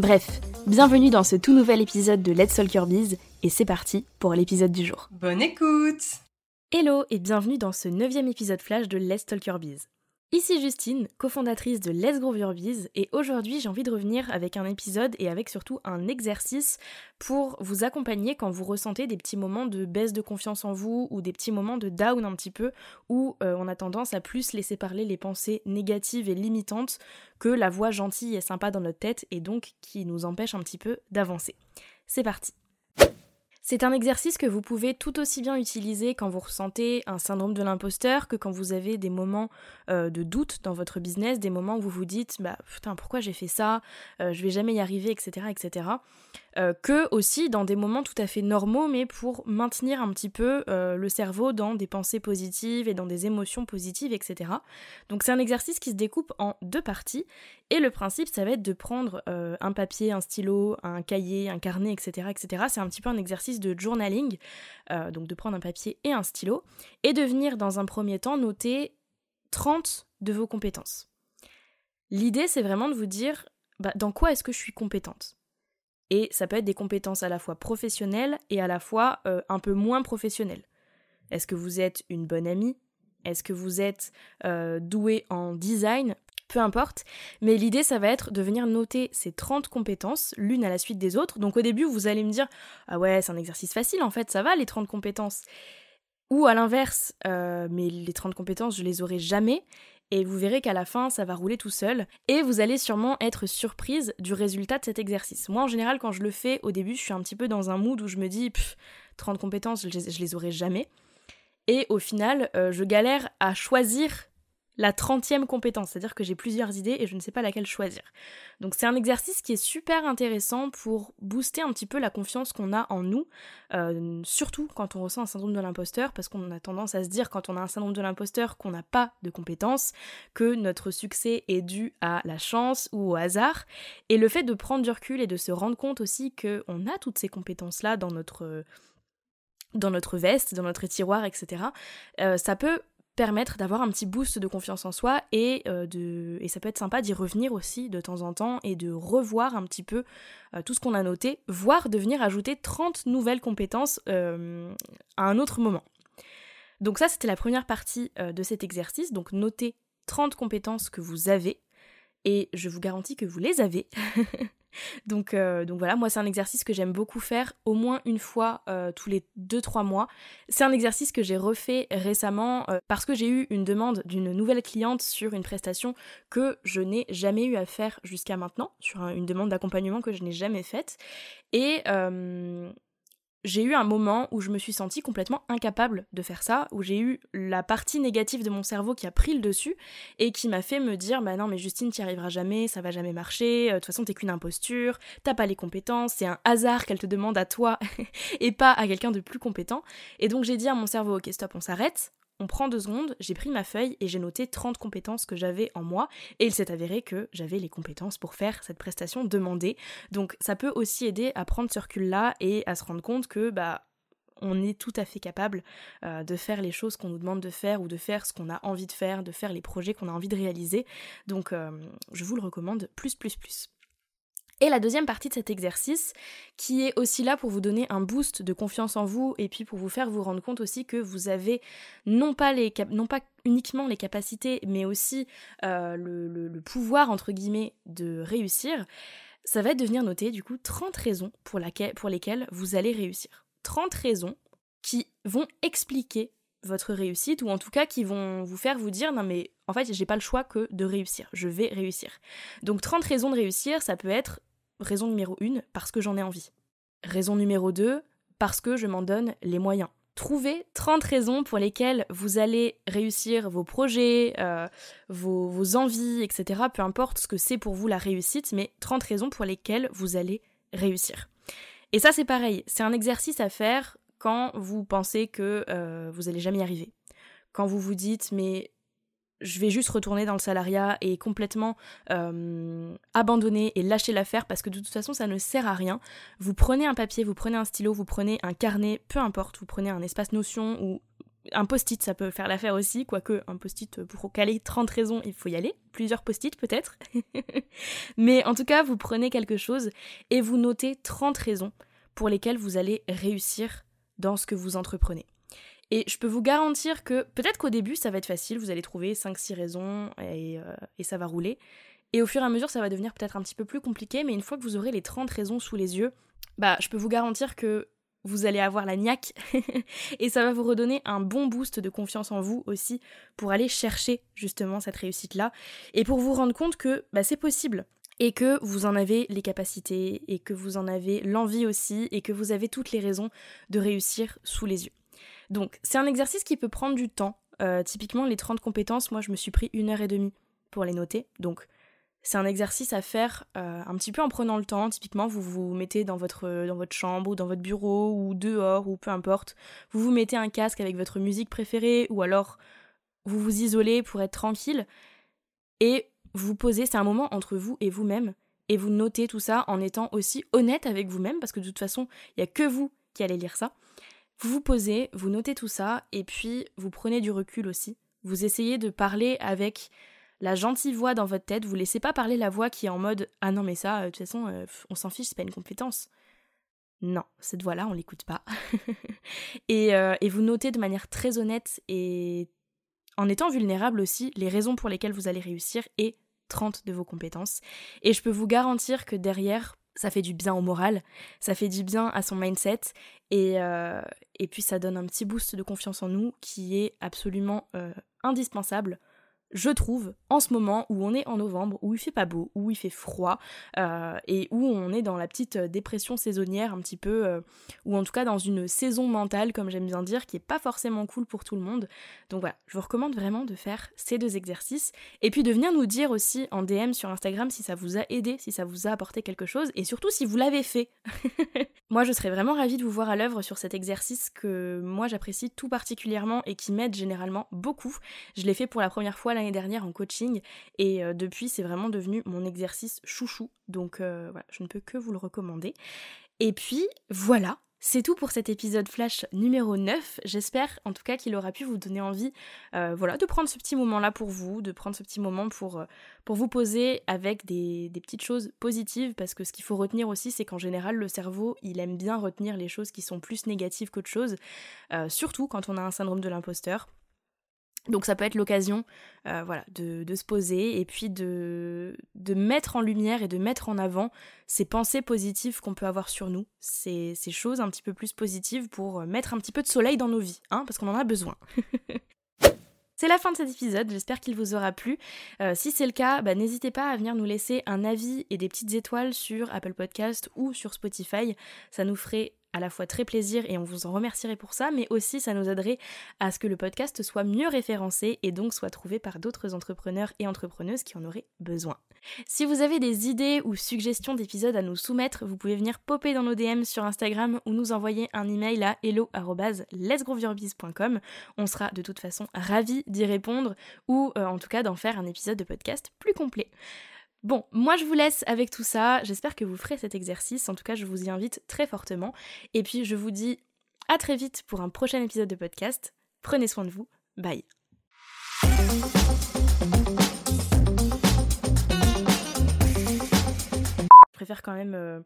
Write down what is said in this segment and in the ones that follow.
Bref, bienvenue dans ce tout nouvel épisode de Let's Talk Your Biz et c'est parti pour l'épisode du jour. Bonne écoute Hello et bienvenue dans ce neuvième épisode flash de Let's Talk Your Biz. Ici Justine, cofondatrice de Let's Grow Your Biz, et aujourd'hui j'ai envie de revenir avec un épisode et avec surtout un exercice pour vous accompagner quand vous ressentez des petits moments de baisse de confiance en vous ou des petits moments de down un petit peu où euh, on a tendance à plus laisser parler les pensées négatives et limitantes que la voix gentille et sympa dans notre tête et donc qui nous empêche un petit peu d'avancer. C'est parti c'est un exercice que vous pouvez tout aussi bien utiliser quand vous ressentez un syndrome de l'imposteur que quand vous avez des moments euh, de doute dans votre business, des moments où vous vous dites bah putain pourquoi j'ai fait ça, euh, je vais jamais y arriver, etc. etc. Euh, que aussi dans des moments tout à fait normaux, mais pour maintenir un petit peu le cerveau dans des pensées positives et dans des émotions positives, etc. Donc c'est un exercice qui se découpe en deux parties, et le principe ça va être de prendre un papier, un stylo, un cahier, un carnet, etc. etc. C'est un petit peu un exercice de journaling, donc de prendre un papier et un stylo, et de venir dans un premier temps noter 30 de vos compétences. L'idée c'est vraiment de vous dire bah, dans quoi est-ce que je suis compétente? Et ça peut être des compétences à la fois professionnelles et à la fois euh, un peu moins professionnelles. Est-ce que vous êtes une bonne amie? Est-ce que vous êtes euh, doué en design? Peu importe, mais l'idée ça va être de venir noter ces 30 compétences l'une à la suite des autres. Donc au début vous allez me dire ah ouais c'est un exercice facile en fait ça va les 30 compétences. Ou à l'inverse, euh, mais les 30 compétences je les aurai jamais et vous verrez qu'à la fin, ça va rouler tout seul, et vous allez sûrement être surprise du résultat de cet exercice. Moi, en général, quand je le fais, au début, je suis un petit peu dans un mood où je me dis, 30 compétences, je les, les aurai jamais. Et au final, euh, je galère à choisir la 30e compétence, c'est-à-dire que j'ai plusieurs idées et je ne sais pas laquelle choisir. Donc c'est un exercice qui est super intéressant pour booster un petit peu la confiance qu'on a en nous, euh, surtout quand on ressent un syndrome de l'imposteur, parce qu'on a tendance à se dire quand on a un syndrome de l'imposteur qu'on n'a pas de compétences, que notre succès est dû à la chance ou au hasard. Et le fait de prendre du recul et de se rendre compte aussi qu'on a toutes ces compétences-là dans notre dans notre veste, dans notre tiroir, etc., euh, ça peut permettre d'avoir un petit boost de confiance en soi et, euh, de, et ça peut être sympa d'y revenir aussi de temps en temps et de revoir un petit peu euh, tout ce qu'on a noté, voire de venir ajouter 30 nouvelles compétences euh, à un autre moment. Donc ça c'était la première partie de cet exercice, donc noter 30 compétences que vous avez et je vous garantis que vous les avez. donc, euh, donc voilà, moi c'est un exercice que j'aime beaucoup faire au moins une fois euh, tous les 2-3 mois. C'est un exercice que j'ai refait récemment euh, parce que j'ai eu une demande d'une nouvelle cliente sur une prestation que je n'ai jamais eu à faire jusqu'à maintenant, sur une demande d'accompagnement que je n'ai jamais faite. Et j'ai eu un moment où je me suis sentie complètement incapable de faire ça, où j'ai eu la partie négative de mon cerveau qui a pris le dessus et qui m'a fait me dire bah non mais Justine t'y arriveras jamais, ça va jamais marcher, euh, de toute façon t'es qu'une imposture, t'as pas les compétences, c'est un hasard qu'elle te demande à toi et pas à quelqu'un de plus compétent. Et donc j'ai dit à mon cerveau ok stop on s'arrête, on prend deux secondes, j'ai pris ma feuille et j'ai noté 30 compétences que j'avais en moi et il s'est avéré que j'avais les compétences pour faire cette prestation demandée. Donc ça peut aussi aider à prendre ce recul-là et à se rendre compte que bah on est tout à fait capable euh, de faire les choses qu'on nous demande de faire ou de faire ce qu'on a envie de faire, de faire les projets qu'on a envie de réaliser. Donc euh, je vous le recommande plus plus plus. Et la deuxième partie de cet exercice, qui est aussi là pour vous donner un boost de confiance en vous et puis pour vous faire vous rendre compte aussi que vous avez non pas, les non pas uniquement les capacités, mais aussi euh, le, pouvoir, entre guillemets, de réussir, ça va être de venir noter du coup 30 raisons pour, pour lesquelles vous allez réussir. 30 raisons qui vont expliquer votre réussite ou en tout cas qui vont vous faire vous dire non mais en fait j'ai pas le choix que de réussir, je vais réussir. Donc 30 raisons de réussir, ça peut être raison numéro 1 parce que j'en ai envie. Raison numéro 2 parce que je m'en donne les moyens. Trouvez 30 raisons pour lesquelles vous allez réussir vos projets, euh, vos, envies, etc. Peu importe ce que c'est pour vous la réussite, mais 30 raisons pour lesquelles vous allez réussir. Et ça c'est pareil, c'est un exercice à faire quand vous pensez que euh, vous allez jamais y arriver. Quand vous vous dites mais je vais juste retourner dans le salariat et complètement euh, abandonner et lâcher l'affaire parce que de toute façon ça ne sert à rien. Vous prenez un papier, vous prenez un stylo, vous prenez un carnet, peu importe, vous prenez un espace notion ou un post-it, ça peut faire l'affaire aussi, quoique un post-it pour caler 30 raisons, il faut y aller, plusieurs post-it peut-être. Mais en tout cas, vous prenez quelque chose et vous notez 30 raisons pour lesquelles vous allez réussir dans ce que vous entreprenez. Et je peux vous garantir que peut-être qu'au début ça va être facile, vous allez trouver 5-6 raisons et, euh, et, ça va rouler. Et au fur et à mesure ça va devenir peut-être un petit peu plus compliqué, mais une fois que vous aurez les 30 raisons sous les yeux, bah je peux vous garantir que vous allez avoir la niaque et ça va vous redonner un bon boost de confiance en vous aussi pour aller chercher justement cette réussite-là et pour vous rendre compte que bah, c'est possible et que vous en avez les capacités et que vous en avez l'envie aussi et que vous avez toutes les raisons de réussir sous les yeux. Donc c'est un exercice qui peut prendre du temps. Euh, typiquement les 30 compétences, moi je me suis pris une heure et demie pour les noter. Donc c'est un exercice à faire euh, un petit peu en prenant le temps. Typiquement, vous vous mettez dans votre, dans votre chambre ou dans votre bureau ou dehors ou peu importe. Vous vous mettez un casque avec votre musique préférée ou alors vous vous isolez pour être tranquille et vous posez. C'est un moment entre vous et vous-même et vous notez tout ça en étant aussi honnête avec vous-même parce que de toute façon, il n'y a que vous qui allez lire ça. Vous vous posez, vous notez tout ça, et puis vous prenez du recul aussi. Vous essayez de parler avec la gentille voix dans votre tête, vous laissez pas parler la voix qui est en mode Ah non, mais ça, euh, de toute façon, euh, on s'en fiche, c'est pas une compétence. Non, cette voix-là, on l'écoute pas. et, euh, et vous notez de manière très honnête et en étant vulnérable aussi les raisons pour lesquelles vous allez réussir et 30 de vos compétences. Et je peux vous garantir que derrière, ça fait du bien au moral, ça fait du bien à son mindset et, euh, puis ça donne un petit boost de confiance en nous qui est absolument euh, indispensable je trouve, en ce moment où on est en novembre, où il fait pas beau, où il fait froid, euh, et où on est dans la petite euh, dépression saisonnière un petit peu, euh, ou en tout cas dans une saison mentale, comme j'aime bien dire, qui est pas forcément cool pour tout le monde. Donc voilà, je vous recommande vraiment de faire ces deux exercices, et puis de venir nous dire aussi en DM sur Instagram si ça vous a aidé, si ça vous a apporté quelque chose, et surtout si vous l'avez fait. moi, je serais vraiment ravie de vous voir à l'œuvre sur cet exercice que moi j'apprécie tout particulièrement et qui m'aide généralement beaucoup. Je l'ai fait pour la première fois dernière en coaching et euh, depuis c'est vraiment devenu mon exercice chouchou. Donc euh, voilà, je ne peux que vous le recommander. Et puis voilà, c'est tout pour cet épisode flash numéro 9. J'espère en tout cas qu'il aura pu vous donner envie euh, voilà, de prendre ce petit moment-là pour vous, de prendre ce petit moment pour, vous poser avec des, petites choses positives parce que ce qu'il faut retenir aussi c'est qu'en général le cerveau il aime bien retenir les choses qui sont plus négatives qu'autre chose, surtout quand on a un syndrome de l'imposteur. Donc ça peut être l'occasion euh, voilà, de, se poser et puis de, de, mettre en lumière et de mettre en avant ces pensées positives qu'on peut avoir sur nous, ces, ces, choses un petit peu plus positives pour mettre un petit peu de soleil dans nos vies, hein, parce qu'on en a besoin. C'est la fin de cet épisode, j'espère qu'il vous aura plu. Euh, si c'est le cas, bah, n'hésitez pas à venir nous laisser un avis et des petites étoiles sur Apple Podcast ou sur Spotify. Ça nous ferait à la fois très plaisir et on vous en remercierait pour ça, mais aussi ça nous aiderait à ce que le podcast soit mieux référencé et donc soit trouvé par d'autres entrepreneurs et entrepreneuses qui en auraient besoin. Si vous avez des idées ou suggestions d'épisodes à nous soumettre, vous pouvez venir popper dans nos DM sur Instagram ou nous envoyer un email à hello@letsgrowyourbiz.com. On sera de toute façon ravis d'y répondre ou euh, en tout cas d'en faire un épisode de podcast plus complet. Bon, moi je vous laisse avec tout ça. J'espère que vous ferez cet exercice. En tout cas, je vous y invite très fortement. Et puis, je vous dis à très vite pour un prochain épisode de podcast. Prenez soin de vous. Bye. Je préfère quand même.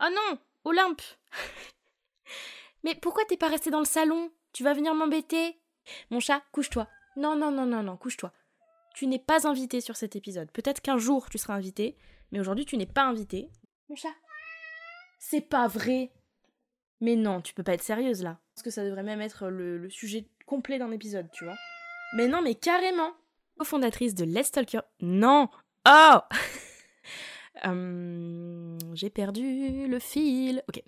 Oh non Olympe Mais pourquoi t'es pas resté dans le salon? Tu vas venir m'embêter? Mon chat, couche-toi. Non, non, non, non, non, couche-toi tu n'es pas invité sur cet épisode. Peut-être qu'un jour tu seras invité, mais aujourd'hui tu n'es pas invité. Mon chat C'est pas vrai Mais non, tu peux pas être sérieuse là. Parce que ça devrait même être le, sujet complet d'un épisode, tu vois. Mais non, mais carrément Cofondatrice de Let's Talker. Non Oh hum, J'ai perdu le fil. Ok.